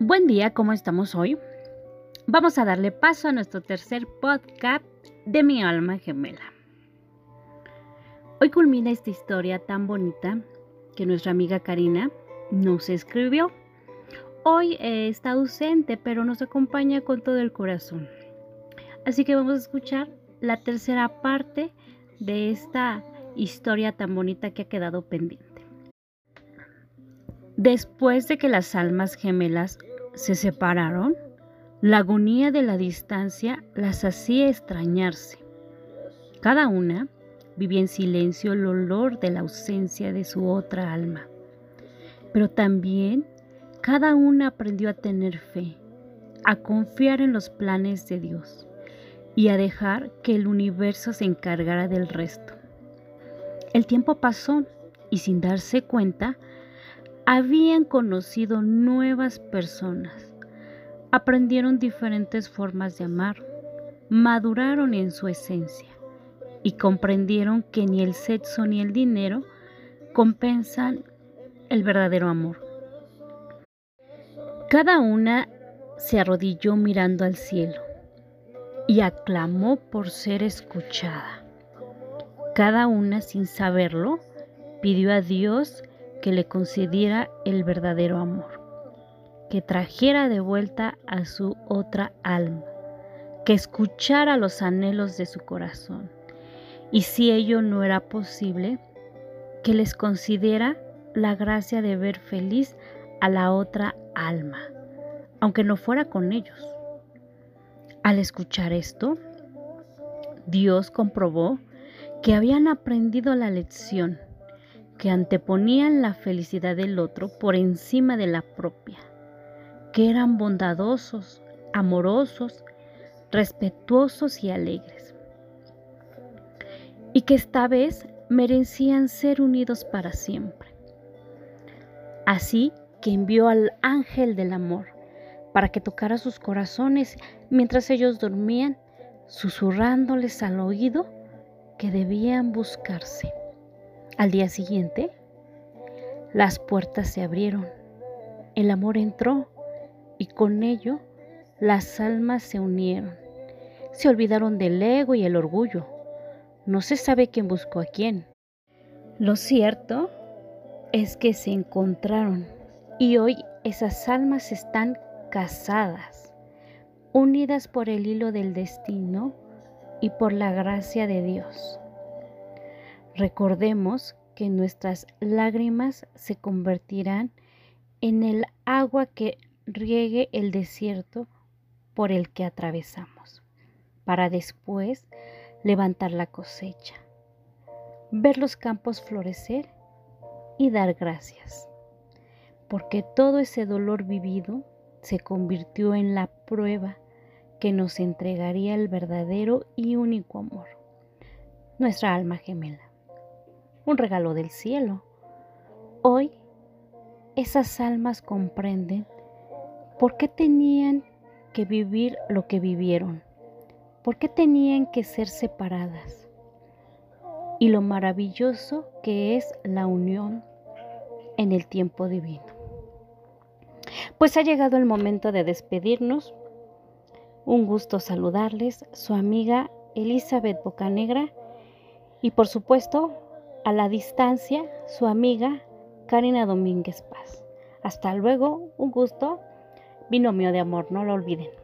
Buen día, ¿cómo estamos hoy? Vamos a darle paso a nuestro tercer podcast de mi alma gemela. Hoy culmina esta historia tan bonita que nuestra amiga Karina nos escribió. Hoy eh, está ausente, pero nos acompaña con todo el corazón. Así que vamos a escuchar la tercera parte de esta historia tan bonita que ha quedado pendiente. Después de que las almas gemelas se separaron, la agonía de la distancia las hacía extrañarse. Cada una vivía en silencio el olor de la ausencia de su otra alma. Pero también cada una aprendió a tener fe, a confiar en los planes de Dios y a dejar que el universo se encargara del resto. El tiempo pasó y sin darse cuenta, habían conocido nuevas personas, aprendieron diferentes formas de amar, maduraron en su esencia y comprendieron que ni el sexo ni el dinero compensan el verdadero amor. Cada una se arrodilló mirando al cielo y aclamó por ser escuchada. Cada una, sin saberlo, pidió a Dios que le concediera el verdadero amor, que trajera de vuelta a su otra alma, que escuchara los anhelos de su corazón. Y si ello no era posible, que les concediera la gracia de ver feliz a la otra alma, aunque no fuera con ellos. Al escuchar esto, Dios comprobó que habían aprendido la lección, que anteponían la felicidad del otro por encima de la propia, que eran bondadosos, amorosos, respetuosos y alegres, y que esta vez merecían ser unidos para siempre. Así que envió al ángel del amor para que tocara sus corazones mientras ellos dormían, susurrándoles al oído que debían buscarse. Al día siguiente, las puertas se abrieron, el amor entró y con ello las almas se unieron. Se olvidaron del ego y el orgullo. No se sabe quién buscó a quién. Lo cierto es que se encontraron y hoy esas almas están casadas, unidas por el hilo del destino y por la gracia de Dios. Recordemos que nuestras lágrimas se convertirán en el agua que riegue el desierto por el que atravesamos, para después levantar la cosecha, ver los campos florecer y dar gracias, porque todo ese dolor vivido se convirtió en la prueba que nos entregaría el verdadero y único amor, nuestra alma gemela, un regalo del cielo. Hoy esas almas comprenden por qué tenían que vivir lo que vivieron, por qué tenían que ser separadas y lo maravilloso que es la unión en el tiempo divino. Pues ha llegado el momento de despedirnos. Un gusto saludarles, su amiga Elizabeth Bocanegra y por supuesto a la distancia su amiga Karina Domínguez Paz. Hasta luego, un gusto, binomio de amor, no lo olviden.